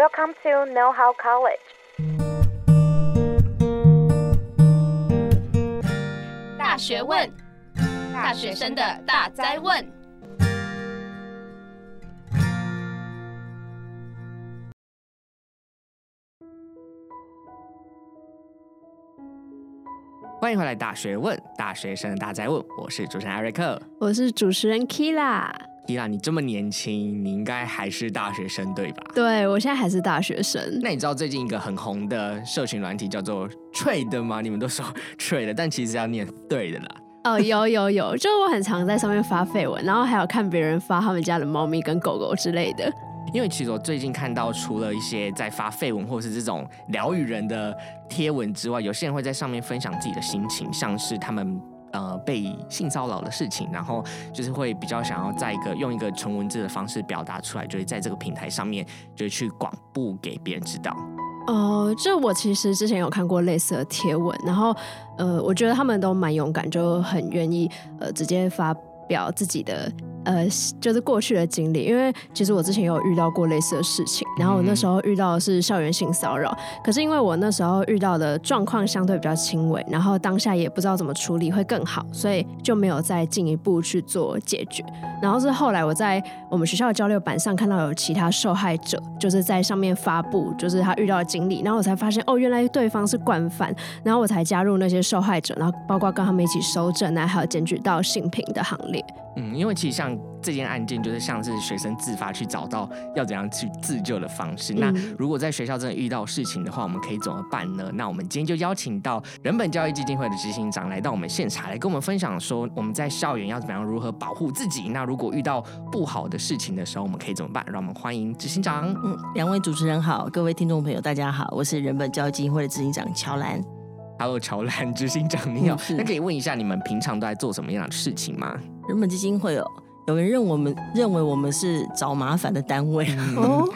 Welcome to Know How College。大学问，大学生的大哉问。欢迎回来，大学问，大学生的大哉问。我是主持人艾瑞克，我是主持人 Kila。伊拉，你这么年轻，你应该还是大学生对吧？对，我现在还是大学生。那你知道最近一个很红的社群软体叫做 Threads 吗？你们都说 Threads，但其实要念对的啦。哦，有有有，就我很常在上面发废文，然后还有看别人发他们家的猫咪跟狗狗之类的。因为其实我最近看到，除了一些在发废文或是这种疗愈人的贴文之外，有些人会在上面分享自己的心情，像是他们。呃，被性骚扰的事情，然后就是会比较想要在一个用一个纯文字的方式表达出来，就是在这个平台上面，就是去广布给别人知道。哦、呃，就我其实之前有看过类似的贴文，然后呃，我觉得他们都蛮勇敢，就很愿意呃直接发表自己的。呃，就是过去的经历，因为其实我之前有遇到过类似的事情，然后我那时候遇到的是校园性骚扰，可是因为我那时候遇到的状况相对比较轻微，然后当下也不知道怎么处理会更好，所以就没有再进一步去做解决。然后是后来我在我们学校的交流板上看到有其他受害者，就是在上面发布，就是他遇到的经历，然后我才发现哦，原来对方是惯犯，然后我才加入那些受害者，然后包括跟他们一起收证，然后还有检举到性平的行列。嗯，因为其实像这件案件，就是像是学生自发去找到要怎样去自救的方式。嗯、那如果在学校真的遇到事情的话，我们可以怎么办呢？那我们今天就邀请到人本教育基金会的执行长来到我们现场，来跟我们分享说我们在校园要怎么样如何保护自己。那如果遇到不好的事情的时候，我们可以怎么办？让我们欢迎执行长。嗯，两位主持人好，各位听众朋友大家好，我是人本教育基金会的执行长乔兰。Hello，乔兰执行长你好。嗯、那可以问一下你们平常都在做什么样的事情吗？人本基金会有。有人认我们认为我们是找麻烦的单位 哦，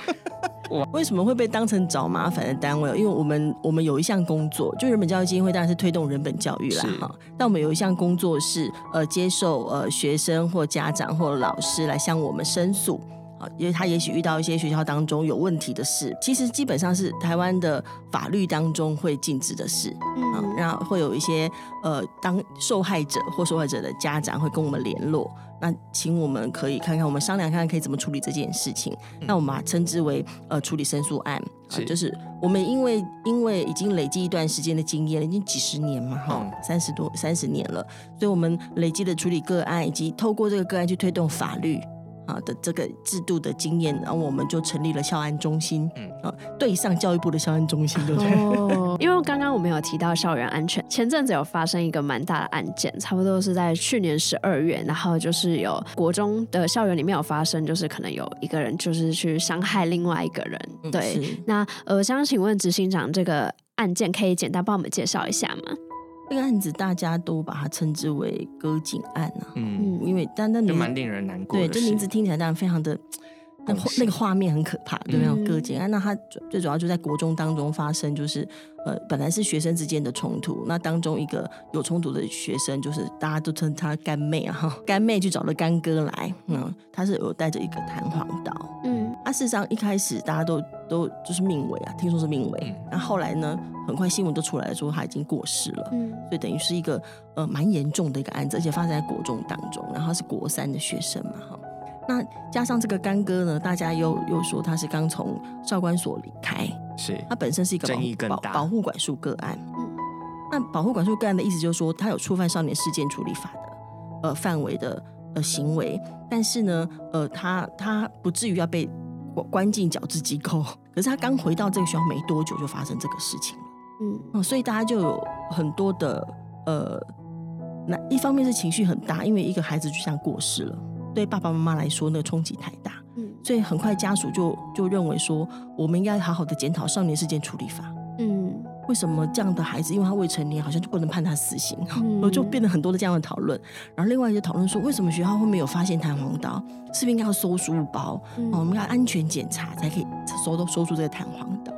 为什么会被当成找麻烦的单位？因为我们我们有一项工作，就人本教育基金会当然是推动人本教育啦哈。但我们有一项工作是呃接受呃学生或家长或老师来向我们申诉啊，因为他也许遇到一些学校当中有问题的事，其实基本上是台湾的法律当中会禁止的事啊，然后会有一些呃当受害者或受害者的家长会跟我们联络。那请我们可以看看，我们商量看看可以怎么处理这件事情。嗯、那我们把它称之为呃处理申诉案啊，就是我们因为因为已经累积一段时间的经验了，已经几十年嘛，哈、嗯，三十多三十年了，所以我们累积的处理个案，以及透过这个个案去推动法律。啊的这个制度的经验，然后我们就成立了校安中心，嗯啊，对上教育部的校安中心，对不对？哦，因为刚刚我们有提到校园安全，前阵子有发生一个蛮大的案件，差不多是在去年十二月，然后就是有国中的校园里面有发生，就是可能有一个人就是去伤害另外一个人，对。嗯、那呃，想请问执行长，这个案件可以简单帮我们介绍一下吗？这个案子大家都把它称之为“割颈案”啊，嗯，因为但那名蛮令人难过。对，这名字听起来当然非常的，那那个画面很可怕，对没有？割颈案，那它最主要就在国中当中发生，就是呃，本来是学生之间的冲突，那当中一个有冲突的学生，就是大家都称他干妹啊，哈，干妹去找了干哥来，嗯，他是有带着一个弹簧刀，嗯，啊，事实上一开始大家都都就是命危啊，听说是命危，那后来呢？很快新闻就出来了，说他已经过世了，嗯，所以等于是一个呃蛮严重的一个案子，而且发生在国中当中，然后他是国三的学生嘛，哈，那加上这个干哥呢，大家又又说他是刚从少管所离开，是。他本身是一个保保保护管束个案，嗯，那保护管束个案的意思就是说他有触犯少年事件处理法的呃范围的呃行为，但是呢，呃，他他不至于要被关进矫治机构，可是他刚回到这个学校没多久就发生这个事情了。嗯，所以大家就有很多的呃，那一方面是情绪很大，因为一个孩子就这样过世了，对爸爸妈妈来说那个冲击太大，嗯，所以很快家属就就认为说，我们应该好好的检讨少年事件处理法，嗯，为什么这样的孩子，因为他未成年，好像就不能判他死刑，嗯，我就变得很多的这样的讨论，然后另外一些讨论说，为什么学校会没有发现弹簧刀，是不是应该要搜书包，嗯，我们要安全检查才可以搜到搜出这个弹簧刀。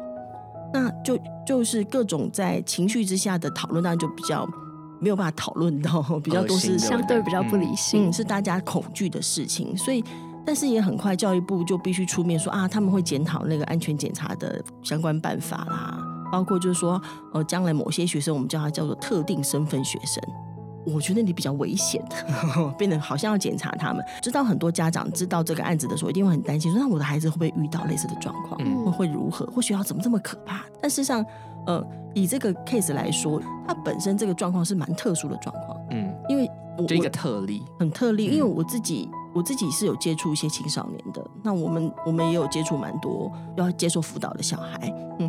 那就就是各种在情绪之下的讨论，当然就比较没有办法讨论到，比较多是相对比较不理性，嗯，是大家恐惧的事情。所以但是也很快教育部就必须出面说啊，他们会检讨那个安全检查的相关办法啦，包括就是说，呃，将来某些学生我们叫他叫做特定身份学生。我觉得你比较危险的，变得好像要检查他们。知道很多家长知道这个案子的时候，一定会很担心，说那我的孩子会不会遇到类似的状况？嗯，会如何？或学校怎么这么可怕？但事实上，呃，以这个 case 来说，它本身这个状况是蛮特殊的状况。嗯，因为我这个特例很特例，因为我自己我自己是有接触一些青少年的，那我们我们也有接触蛮多要接受辅导的小孩，嗯，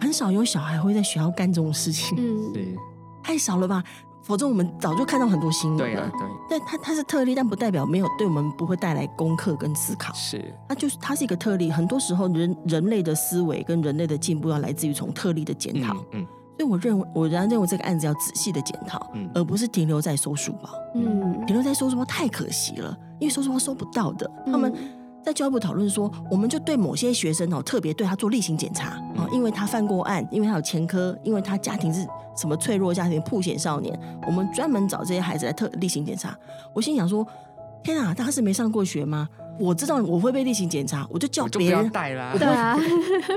很少有小孩会在学校干这种事情，嗯，对，太少了吧？否则我们早就看到很多新闻了。对啊，对。但它它是特例，但不代表没有对我们不会带来功课跟思考。是，它就是它是一个特例。很多时候人人类的思维跟人类的进步要来自于从特例的检讨。嗯。嗯，所以我认为，我仍然认为这个案子要仔细的检讨，嗯，而不是停留在收书包。嗯，停留在收书包太可惜了，因为收书包收不到的。嗯、他们。在教育部讨论说，我们就对某些学生哦，特别对他做例行检查啊，因为他犯过案，因为他有前科，因为他家庭是什么脆弱家庭、破险少年，我们专门找这些孩子来特例行检查。我心想说，天啊，他是没上过学吗？我知道我会被例行检查，我就叫别人带啦。对啊，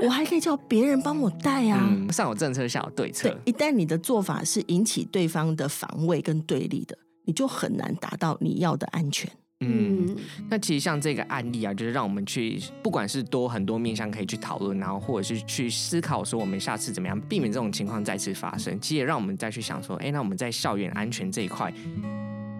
我还可以叫别人帮我带啊。嗯、上有政策，下有对策。对，一旦你的做法是引起对方的防卫跟对立的，你就很难达到你要的安全。嗯，那其实像这个案例啊，就是让我们去，不管是多很多面向可以去讨论，然后或者是去思考说，我们下次怎么样避免这种情况再次发生。其实也让我们再去想说，哎，那我们在校园安全这一块，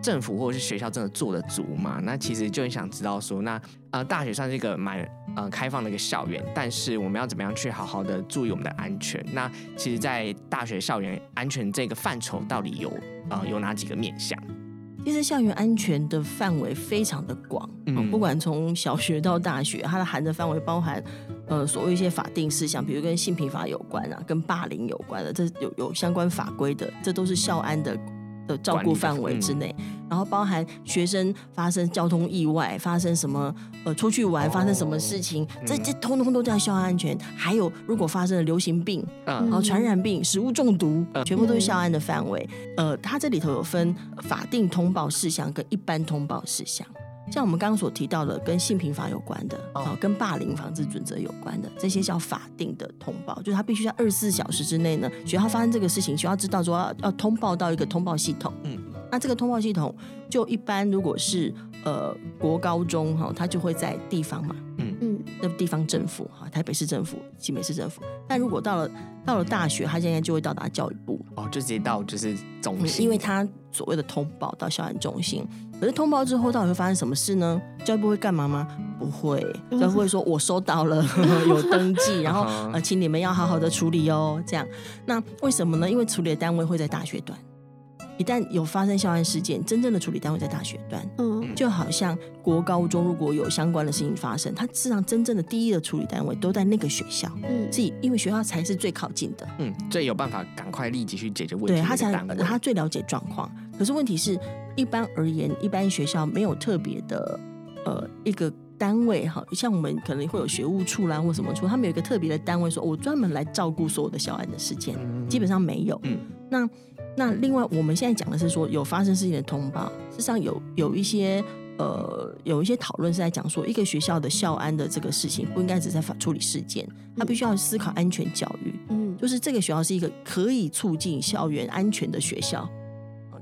政府或者是学校真的做得足吗？那其实就很想知道说，那呃，大学算是一个蛮呃开放的一个校园，但是我们要怎么样去好好的注意我们的安全？那其实，在大学校园安全这个范畴，到底有呃有哪几个面向？其实校园安全的范围非常的广，嗯，不管从小学到大学，它的含的范围包含，呃，所谓一些法定事项，比如跟性平法有关啊，跟霸凌有关的，这有有相关法规的，这都是校安的。的照顾范围之内，嗯、然后包含学生发生交通意外，发生什么呃出去玩发生什么事情，哦、这这通通都叫校安安全。还有如果发生了流行病，嗯，然后传染病、食物中毒，嗯、全部都是校安的范围。呃，它这里头有分法定通报事项跟一般通报事项。像我们刚刚所提到的，跟性平法有关的，啊，跟霸凌防治准则有关的，这些叫法定的通报，就是他必须在二十四小时之内呢，学校发生这个事情，学校知道说要要通报到一个通报系统。嗯，那这个通报系统就一般如果是呃国高中哈，它就会在地方嘛，嗯嗯，那地方政府哈，台北市政府、新北市政府。但如果到了到了大学，他现在就会到达教育部，哦，就直接到就是中心，因为他所谓的通报到校园中心。可是通报之后，到底会发生什么事呢？教育部会干嘛吗？不会，教育部会说：“我收到了，有登记，然后呃，请你们要好好的处理哦。”这样，那为什么呢？因为处理的单位会在大学端。一旦有发生校安事件，真正的处理单位在大学端。嗯，就好像国高中如果有相关的事情发生，它事实上真正的第一的处理单位都在那个学校。嗯，所以因为学校才是最靠近的，嗯，最有办法赶快立即去解决问题。对，他才他最了解状况。可是问题是，一般而言，一般学校没有特别的呃一个单位哈，像我们可能会有学务处啦或什么处，他们有一个特别的单位说，我专门来照顾所有的校安的事件，嗯、基本上没有。嗯，那那另外我们现在讲的是说，有发生事情的通报，事实上有有一些呃有一些讨论是在讲说，一个学校的校安的这个事情不应该只在处理事件，他必须要思考安全教育，嗯，就是这个学校是一个可以促进校园安全的学校。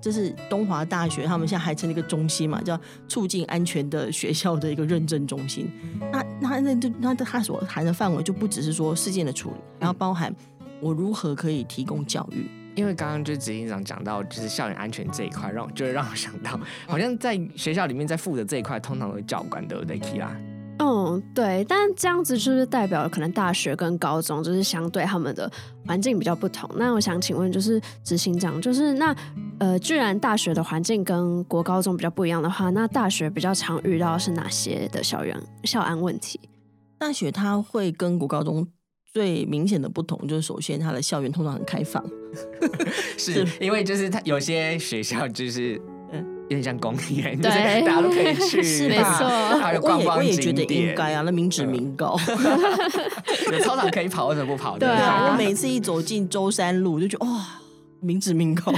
这是东华大学，他们现在还成立一个中心嘛，叫促进安全的学校的一个认证中心。那那那就那它所含的范围就不只是说事件的处理，然后包含我如何可以提供教育。因为刚刚就执行长讲到，就是校园安全这一块，让我就是让我想到，好像在学校里面在负责这一块，通常都是教官，对不对，Kira？嗯，对，但这样子就是代表可能大学跟高中就是相对他们的环境比较不同。那我想请问，就是执行长，就是那呃，居然大学的环境跟国高中比较不一样的话，那大学比较常遇到是哪些的校园校安问题？大学它会跟国高中最明显的不同，就是首先它的校园通常很开放，是因为就是它有些学校就是。有点像公园，对，就是大家都可以去，是没错。还有观光景点，我也觉得应该啊，那民脂民膏。有操场可以跑，为什么不跑？对啊，我每次一走进舟山路，就觉得哇，民脂民膏，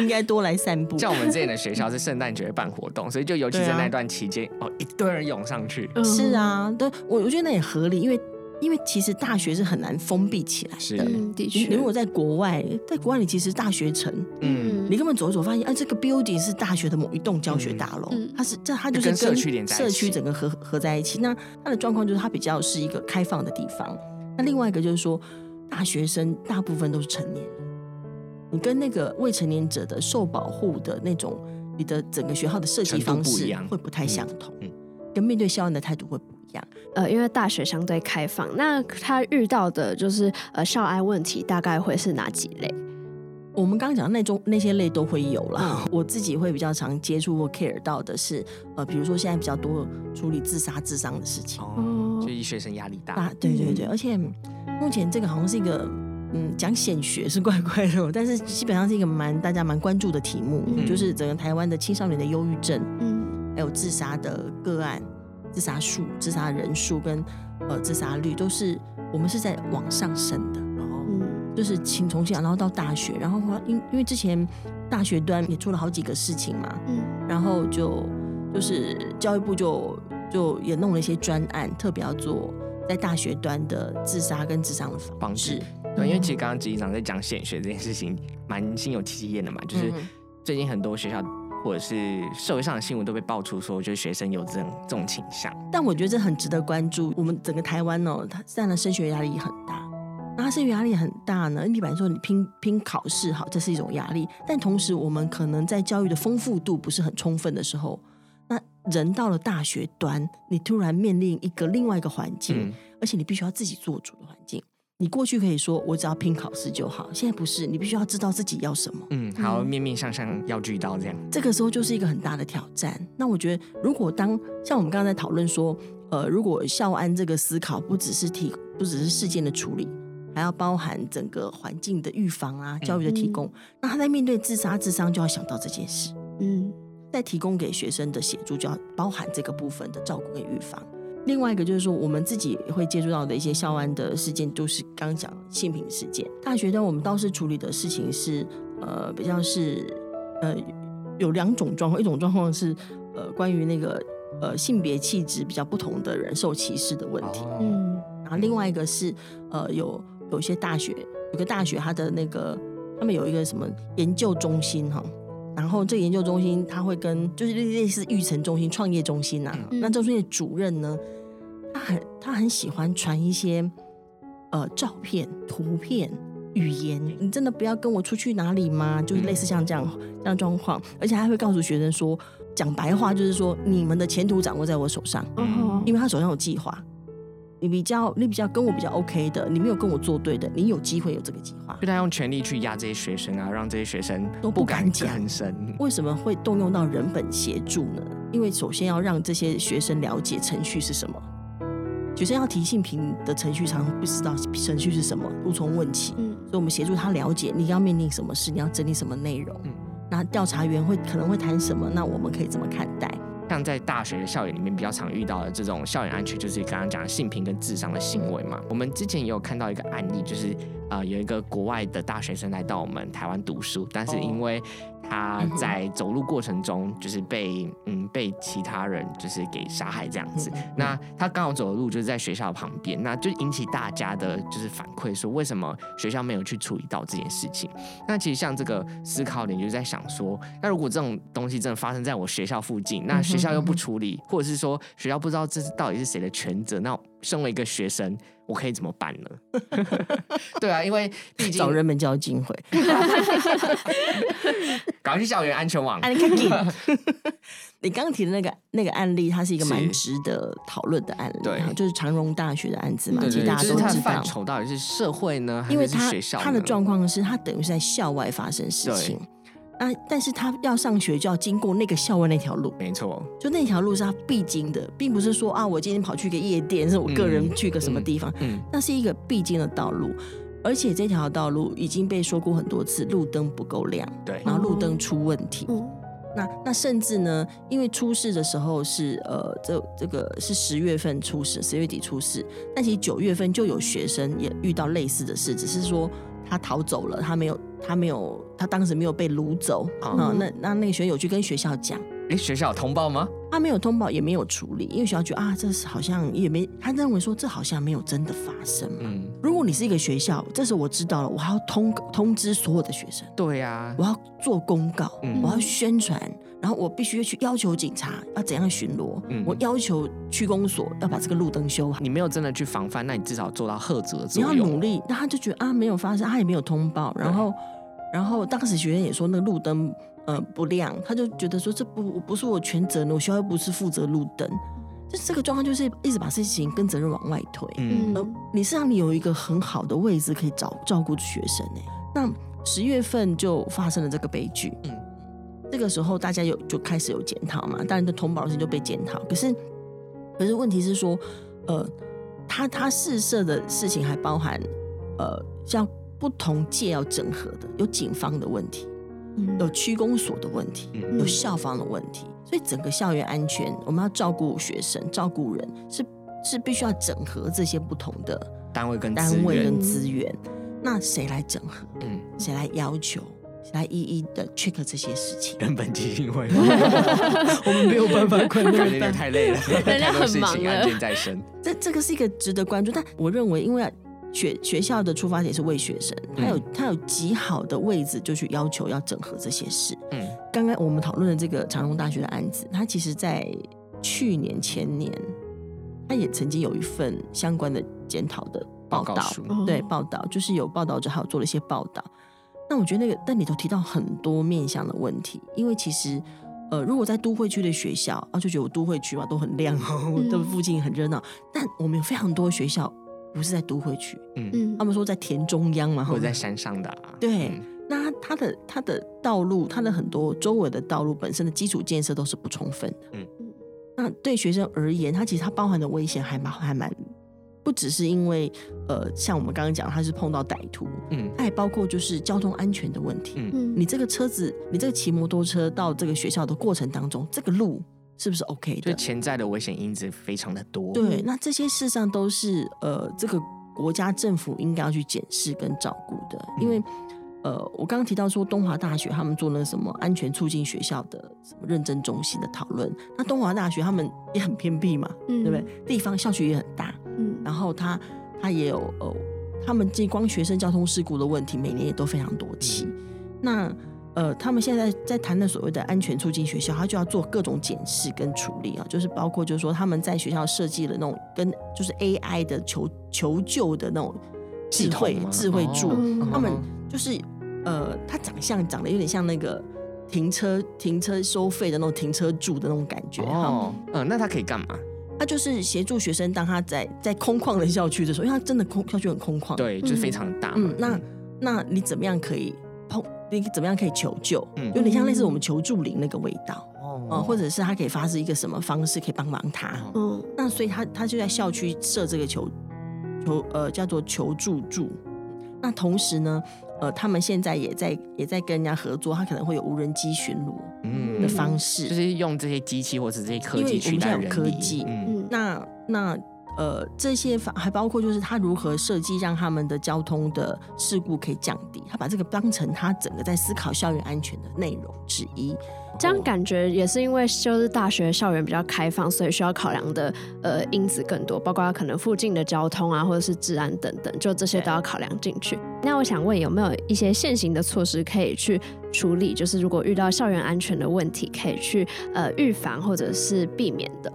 应该多来散步。像我们之前的学校是圣诞节办活动，所以就尤其在那段期间，啊、哦，一堆人涌上去。是啊，对，我我觉得那也合理，因为。因为其实大学是很难封闭起来的，是。的确。你如果在国外，在国外你其实大学城，嗯，你根本走一走，发现啊，这个 building 是大学的某一栋教学大楼，嗯、它是这它就是跟社区连在社区整个合合在一起。那它的状况就是它比较是一个开放的地方。那另外一个就是说，大学生大部分都是成年人，你跟那个未成年者的受保护的那种，你的整个学校的设计方式会不太相同，嗯，跟面对校园的态度会不。呃，因为大学相对开放，那他遇到的就是呃校安问题，大概会是哪几类？我们刚刚讲的那种那些类都会有啦。嗯、我自己会比较常接触或 care 到的是，呃，比如说现在比较多处理自杀自伤的事情，哦，就学生压力大，大，对对对，而且目前这个好像是一个，嗯，讲显学是怪怪的，但是基本上是一个蛮大家蛮关注的题目，嗯、就是整个台湾的青少年的忧郁症，嗯，还有自杀的个案。自杀数、自杀人数跟呃自杀率都是我们是在往上升的，然后就是请从小然后到大学，然后因因为之前大学端也出了好几个事情嘛，嗯，然后就就是教育部就就也弄了一些专案，特别要做在大学端的自杀跟自伤的防治。对，因为其实刚刚执行长在讲显学这件事情，蛮心有戚戚焉的嘛，就是最近很多学校。或者是社会上的新闻都被爆出说，就是学生有这种这种倾向。但我觉得这很值得关注。我们整个台湾哦，它现在的升学压力很大。那它升学压力很大呢？你比方说你拼拼考试，好，这是一种压力。但同时，我们可能在教育的丰富度不是很充分的时候，那人到了大学端，你突然面临一个另外一个环境，嗯、而且你必须要自己做主的环境。你过去可以说我只要拼考试就好，现在不是，你必须要知道自己要什么。嗯，好，面面相向要俱到这样。这个时候就是一个很大的挑战。那我觉得，如果当像我们刚刚在讨论说，呃，如果校安这个思考不只是提，不只是事件的处理，还要包含整个环境的预防啊，教育的提供，嗯、那他在面对自杀自伤就要想到这件事。嗯，在提供给学生的协助就要包含这个部分的照顾跟预防。另外一个就是说，我们自己会接触到的一些校安的事件，就是刚讲性平事件。大学端我们倒是处理的事情是，呃，比较是，呃，有两种状况，一种状况是，呃，关于那个呃性别气质比较不同的人受歧视的问题。嗯，然后另外一个是，呃，有有些大学，有个大学它的那个他们有一个什么研究中心哈。然后这个研究中心，他会跟就是类似育成中心、创业中心呐、啊。嗯、那中心的主任呢，他很他很喜欢传一些呃照片、图片、语言。你真的不要跟我出去哪里吗？就是类似像这样这样状况，而且还会告诉学生说，讲白话就是说，你们的前途掌握在我手上，嗯、因为他手上有计划。你比较，你比较跟我比较 OK 的，你没有跟我作对的，你有机会有这个计划。就他用权力去压这些学生啊，让这些学生都不敢讲。为什么会动用到人本协助呢？因为首先要让这些学生了解程序是什么。学生要提性平的程序，常常不知道程序是什么，无从问起。嗯，所以我们协助他了解你要面临什么事，你要整理什么内容。嗯，那调查员会可能会谈什么？那我们可以怎么看待？像在大学的校园里面比较常遇到的这种校园安全，就是刚刚讲的性平跟智商的行为嘛。我们之前也有看到一个案例，就是呃有一个国外的大学生来到我们台湾读书，但是因为他在走路过程中，就是被嗯被其他人就是给杀害这样子。那他刚好走的路就是在学校旁边，那就引起大家的就是反馈，说为什么学校没有去处理到这件事情？那其实像这个思考点，就是在想说，那如果这种东西真的发生在我学校附近，那学校又不处理，或者是说学校不知道这是到底是谁的全责，那身为一个学生。我可以怎么办呢？对啊，因为毕竟找人们交经费，赶快去校园安全网。你刚刚提的那个那个案例，它是一个蛮值得讨论的案例，对，就是长荣大学的案子嘛，其实大家都知道。范畴到底是社会呢，因为还是学校？他的状况是，他等于是在校外发生事情。啊！但是他要上学就要经过那个校外那条路，没错，就那条路是他必经的，并不是说啊，我今天跑去个夜店，是我个人去个什么地方，嗯，嗯，那是一个必经的道路，而且这条道路已经被说过很多次，路灯不够亮，对，然后路灯出问题，嗯，那那甚至呢，因为出事的时候是呃，这这个是十月份出事，十月底出事，但其实九月份就有学生也遇到类似的事，只是说。他逃走了，他没有，他没有，他当时没有被掳走啊。那那那个学生有去跟学校讲，哎，学校有通报吗？他没有通报，也没有处理，因为学校觉得啊，这是好像也没，他认为说这好像没有真的发生嘛。嗯，如果你是一个学校，这时候我知道了，我还要通通知所有的学生，对呀、啊我，要做公告，嗯我要宣传，然后我必须去要求警察要怎样巡逻，嗯我要求区公所要把这个路灯修好。你没有真的去防范，那你至少做到赫责你。要努力，那他就觉得啊没有发生，他也没有通报，然后然后当时学生也说那个路灯呃不亮，他就觉得说这不不是我全责任，我学校又不是负责路灯，就这个状况就是一直把事情跟责任往外推。嗯呃，你是让你有一个很好的位置可以照照顾学生呢。那十月份就发生了这个悲剧，嗯嗯，这个时候大家有就开始有检讨嘛，当然的通报的事情就被检讨。可是，可是问题是说，呃，他他试射的事情还包含，呃，像不同界要整合的，有警方的问题，嗯有区公所的问题，嗯有校方的问题，所以整个校园安全，我们要照顾学生、照顾人，是是必须要整合这些不同的单位跟资单位源跟资源。那谁来整合？嗯，谁来要求？谁来一一的 check 这些事情？人本基金会，我们没有办法管感觉有点太累了，很忙了案件在身。这这个是一个值得关注，但我认为，因为学学校的出发点是为学生，他有他有极好的位置，就去要求要整合这些事。嗯刚刚我们讨论的这个长隆大学的案子，它其实在去年前年，他也曾经有一份相关的检讨的报道，报告对报道就是有报道者还有做了一些报道。那我觉得那个但里头提到很多面向的问题，因为其实呃，如果在都会区的学校啊，就觉得我都会区嘛都很亮哦，都附近很热闹，但我们有非常多学校不是在都会区，嗯，嗯他们说在田中央嘛，或者在山上的啊，对嗯。那它的它的道路，它的很多周围的道路本身的基础建设都是不充分的。嗯。嗯，那对学生而言，它其实它包含的危险还蛮还蛮，不只是因为呃，像我们刚刚讲，它是碰到歹徒，嗯。它也包括就是交通安全的问题。嗯嗯。你这个车子，你这个骑摩托车到这个学校的过程当中，这个路是不是 OK 就的？潜在的危险因子非常的多。对，那这些事上都是呃，这个国家政府应该要去检视跟照顾的，因为呃，我刚刚提到说东华大学他们做那个什么安全促进学校的什么认证中心的讨论，那东华大学他们也很偏僻嘛，嗯对不对？地方校区也很大，嗯然后他他也有呃，他们这光学生交通事故的问题，每年也都非常多起。那呃，他们现在在谈的所谓的安全促进学校，他就要做各种检视跟处理啊，就是包括就是说他们在学校设计了那种跟就是 AI 的求求救的那种智慧智慧柱，哦他们就是呃，他长相长得有点像那个停车停车收费的那种停车柱的那种感觉哈。哦，嗯，那他可以干嘛？他就是协助学生，当他在在空旷的校区的时候，因为他真的空校区很空旷，，对，就是非常大嘛。嗯，那那你怎么样可以碰？你怎么样可以求救？嗯。有点像类似我们求助铃那个味道，哦。呃，或者是他可以发示一个什么方式可以帮忙他。哦。嗯。那所以他他就在校区设这个求求呃叫做求助柱。那同时呢，呃，他们现在也在也在跟人家合作，他可能会有无人机巡逻嗯。的方式，就是用这些机器或者这些科技因为我取代人们现在有科技。嗯。嗯。那那呃，这些法还包括就是他如何设计让他们的交通的事故可以降低，他把这个当成他整个在思考校园安全的内容之一。这样感觉也是因为就是大学校园比较开放，所以需要考量的呃因子更多，包括可能附近的交通啊，或者是治安等等，就这些都要考量进去。那我想问，有没有一些现行的措施可以去处理？就是如果遇到校园安全的问题，可以去呃预防或者是避免的。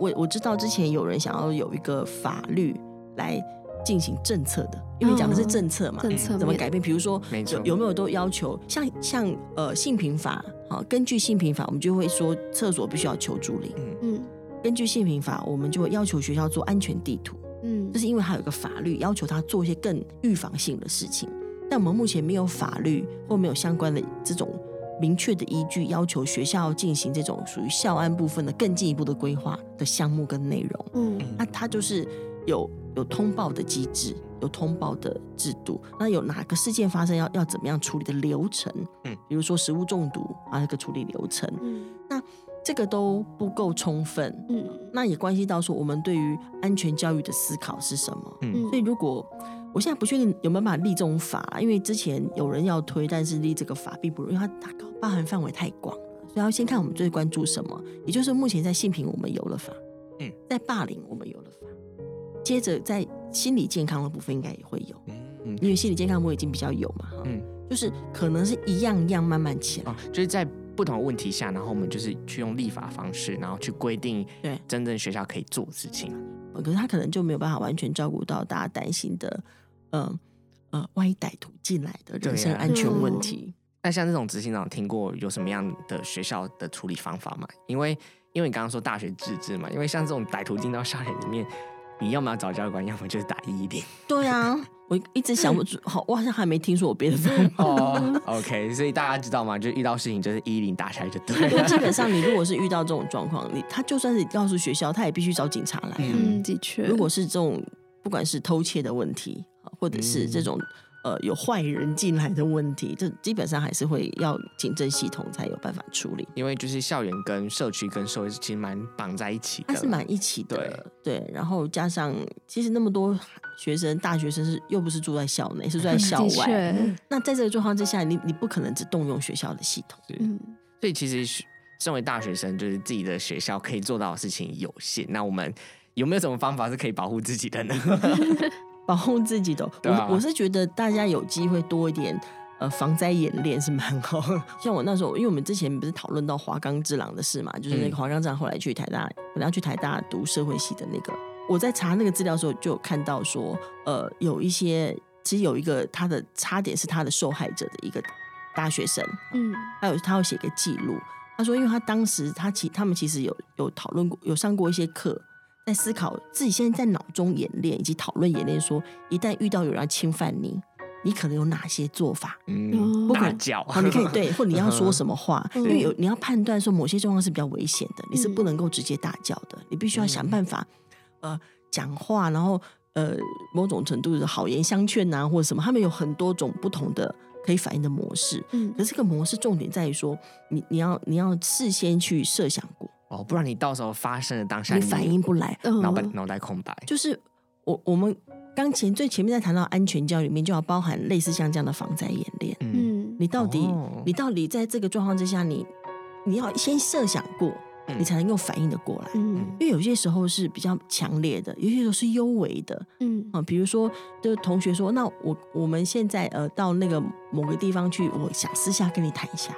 我我知道之前有人想要有一个法律来进行政策的，因为讲的是政策嘛，政策怎么改变？比如说没错有有没有都要求，像像呃性平法啊，根据性平法，我们就会说厕所必须要求助铃。嗯根据性平法，我们就会要求学校做安全地图。嗯就是因为它有一个法律要求他做一些更预防性的事情，但我们目前没有法律或没有相关的这种明确的依据，要求学校进行这种属于校安部分的更进一步的规划的项目跟内容。嗯那它就是有有通报的机制，有通报的制度，那有哪个事件发生要要怎么样处理的流程？嗯，比如说食物中毒啊，那个处理流程。嗯这个都不够充分。嗯，那也关系到说我们对于安全教育的思考是什么。嗯，所以如果我现在不确定有没有办法立这种法，因为之前有人要推，但是立这个法并不容易，因为它大包含范围太广了。所以要先看我们最关注什么，也就是目前在性平我们有了法，嗯，在霸凌我们有了法，接着在心理健康的部分应该也会有，嗯，因为心理健康我已经比较有嘛，嗯，就是可能是一样一样慢慢起来，哦，就是在不同的问题下，然后我们就是去用立法方式，然后去规定对真正学校可以做的事情，可是他可能就没有办法完全照顾到大家担心的。嗯呃，万一歹徒进来的人身安全问题，那、啊嗯、像这种执行长听过有什么样的学校的处理方法吗？因为因为你刚刚说大学自治嘛，因为像这种歹徒进到校园里面，你要么要找教官，要么就是打一一零。对啊，我一直想不出，好，我好像还没听说我别的方法。哦、oh,，OK，所以大家知道吗？就遇到事情就是一一零打起来就对了。基本上，你如果是遇到这种状况，你他就算是告诉学校，他也必须找警察来。嗯，的确，如果是这种不管是偷窃的问题。或者是这种呃有坏人进来的问题，这基本上还是会要警政系统才有办法处理。因为就是校园跟社区跟社会其实蛮绑在一起的，它是蛮一起的。对，对，然后加上其实那么多学生，大学生是又不是住在校内，是住在校外。那在这个状况之下，你你不可能只动用学校的系统。嗯，所以其实身为大学生，就是自己的学校可以做到的事情有限。那我们有没有什么方法是可以保护自己的呢？保护自己的，啊、我我是觉得大家有机会多一点，呃，防灾演练是蛮好。像我那时候，因为我们之前不是讨论到华冈之狼的事嘛，就是那个华冈之狼后来去台大，本来要去台大读社会系的那个，我在查那个资料的时候就有看到说，呃，有一些其实有一个他的差点是他的受害者的一个大学生，嗯，还有他要写个记录，他说，因为他当时他其他们其实有有讨论过，有上过一些课。在思考自己现在在脑中演练以及讨论演练，说一旦遇到有人要侵犯你，你可能有哪些做法？嗯，不管叫，好，你可以 对，或你要说什么话，因为有你要判断说某些状况是比较危险的，你是不能够直接大叫的，你必须要想办法，呃，讲话，然后呃，某种程度的好言相劝啊，或者什么，他们有很多种不同的可以反应的模式。嗯，可是这个模式重点在于说，你你要你要事先去设想过。哦，不然你到时候发生的当下，你反应不来，脑袋脑袋空白。就是我我们刚前最前面在谈到安全教育里面，就要包含类似像这样的防灾演练。嗯，你到底、哦、你到底在这个状况之下，你你要先设想过，你才能够反应的过来。嗯，因为有些时候是比较强烈的，有些时候是幽微的。嗯啊，比如说，就是同学说，那我我们现在呃到那个某个地方去，我想私下跟你谈一下。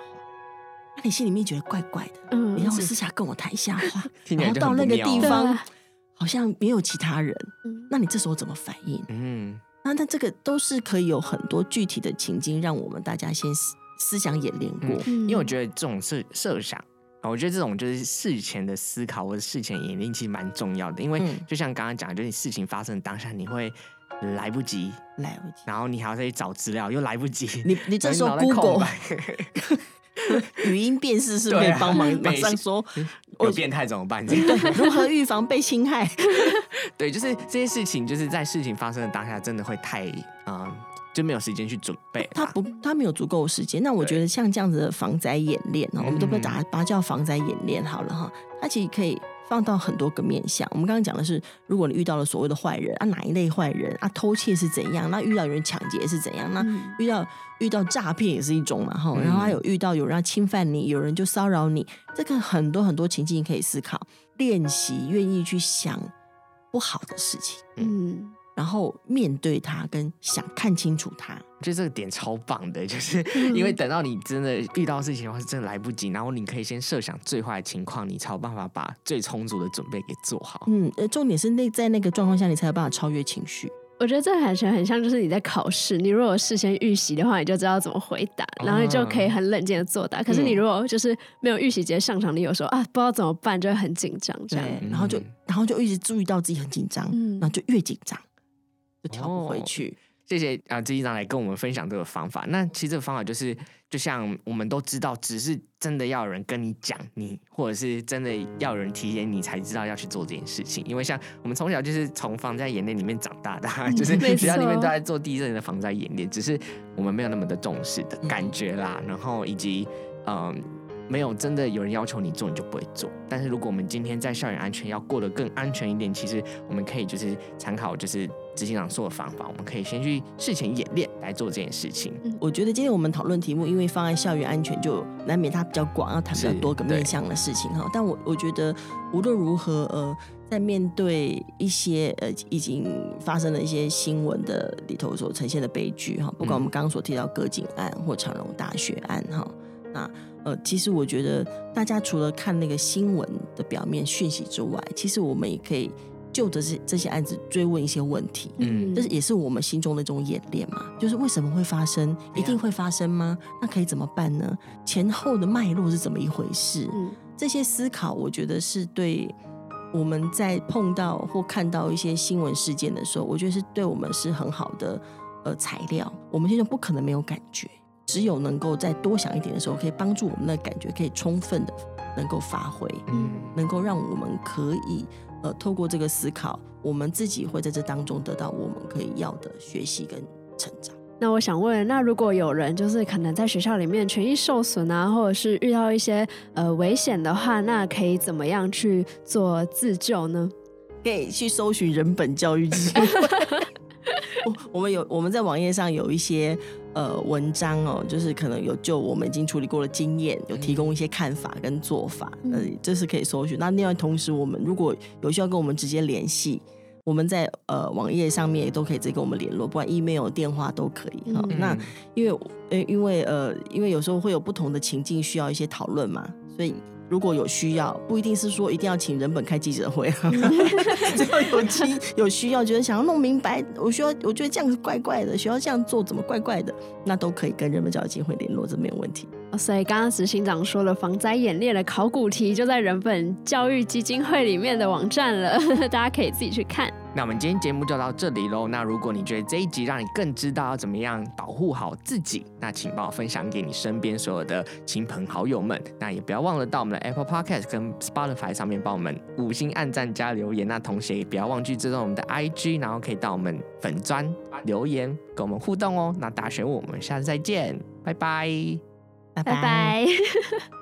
你心里面觉得怪怪的，嗯，你让我私下跟我谈一下话，然后到那个地方好像没有其他人，那你这时候怎么反应？嗯，那那这个都是可以有很多具体的情境，让我们大家先思思想演练过。因为我觉得这种设设想，我觉得这种就是事前的思考或者事前演练其实蛮重要的，因为就像刚刚讲的，就是事情发生的当下你会来不及，来不及，然后你还要再去找资料，又来不及，你你这时候 Google。语音辨识是可以帮忙？马上说，有变态怎么办？对，如何预防被侵害？对，就是这些事情，就是在事情发生的当下，真的会太啊、嗯，就没有时间去准备。他不，他没有足够的时间。那我觉得像这样子的防灾演练，我们都不打把它叫防灾演练好了哈。它其实可以。放到很多个面向，我们刚刚讲的是，如果你遇到了所谓的坏人啊，哪一类坏人啊？偷窃是怎样？那遇到有人抢劫是怎样？那遇到遇到诈骗也是一种嘛，哈。然后还有遇到有人要侵犯你，有人就骚扰你，这个很多很多情境可以思考，练习愿意去想不好的事情，嗯。然后面对他，跟想看清楚他，我觉得这个点超棒的，就是因为等到你真的遇到事情的话，是真的来不及。然后你可以先设想最坏的情况，你才有办法把最充足的准备给做好。嗯，呃，重点是那在那个状况下，你才有办法超越情绪。我觉得这完全很像，就是你在考试，你如果事先预习的话，你就知道怎么回答，然后你就可以很冷静的作答。可是你如果就是没有预习，直接上场，你有时候啊不知道怎么办，就会很紧张，这样，然后就然后就一直注意到自己很紧张，然后就越紧张。就调不回去。哦、谢谢啊，执行长来跟我们分享这个方法。那其实这个方法就是，就像我们都知道，只是真的要有人跟你讲，你或者是真的要有人提醒你，才知道要去做这件事情。因为像我们从小就是从防灾演练里面长大的，就是学校里面都在做地震的防灾演练，只是我们没有那么的重视的感觉啦。然后以及嗯。没有真的有人要求你做，你就不会做。但是如果我们今天在校园安全要过得更安全一点，其实我们可以就是参考就是执行长说的方法，我们可以先去事前演练来做这件事情。我觉得今天我们讨论题目，因为放在校园安全，就难免它比较广，要谈比较多个面向的事情哈。但我我觉得无论如何，呃，在面对一些呃已经发生了一些新闻的里头所呈现的悲剧哈，不管我们刚刚所提到葛警案或长隆大学案哈，那。呃，其实我觉得大家除了看那个新闻的表面讯息之外，其实我们也可以就着这这些案子追问一些问题。嗯，这是也是我们心中的一种演练嘛。就是为什么会发生？一定会发生吗？那可以怎么办呢？前后的脉络是怎么一回事？嗯，这些思考，我觉得是对我们在碰到或看到一些新闻事件的时候，我觉得是对我们是很好的呃材料。我们现在不可能没有感觉。只有能够再多想一点的时候，可以帮助我们的感觉可以充分的能够发挥，嗯，能够让我们可以呃透过这个思考，我们自己会在这当中得到我们可以要的学习跟成长。那我想问，那如果有人就是可能在学校里面权益受损啊，或者是遇到一些呃危险的话，那可以怎么样去做自救呢？可以去搜寻人本教育基金会。我我们有我们在网页上有一些。呃，文章哦，就是可能有就我们已经处理过的经验，有提供一些看法跟做法，呃，这是可以搜寻。那另外同时，我们如果有需要跟我们直接联系，我们在呃网页上面也都可以直接跟我们联络，不管 email、电话都可以哈。嗯、那因为呃因为呃因为有时候会有不同的情境需要一些讨论嘛，所以。如果有需要，不一定是说一定要请人本开记者会，只要有机有需要，觉得想要弄明白，我需要，我觉得这样子怪怪的，需要这样做怎么怪怪的，那都可以跟人本教育基金会联络，这没有问题。所以刚刚执行长说了，防灾演练的考古题就在人本教育基金会里面的网站了，大家可以自己去看。那我们今天节目就到这里喽。那如果你觉得这一集让你更知道要怎么样保护好自己，那请帮我分享给你身边所有的亲朋好友们。那也不要忘了到我们的 Apple Podcast 跟 Spotify 上面帮我们五星按赞加留言。那同时也不要忘记追踪我们的 IG，然后可以到我们粉专留言跟我们互动哦。那大学问，我们下次再见，拜拜，拜拜。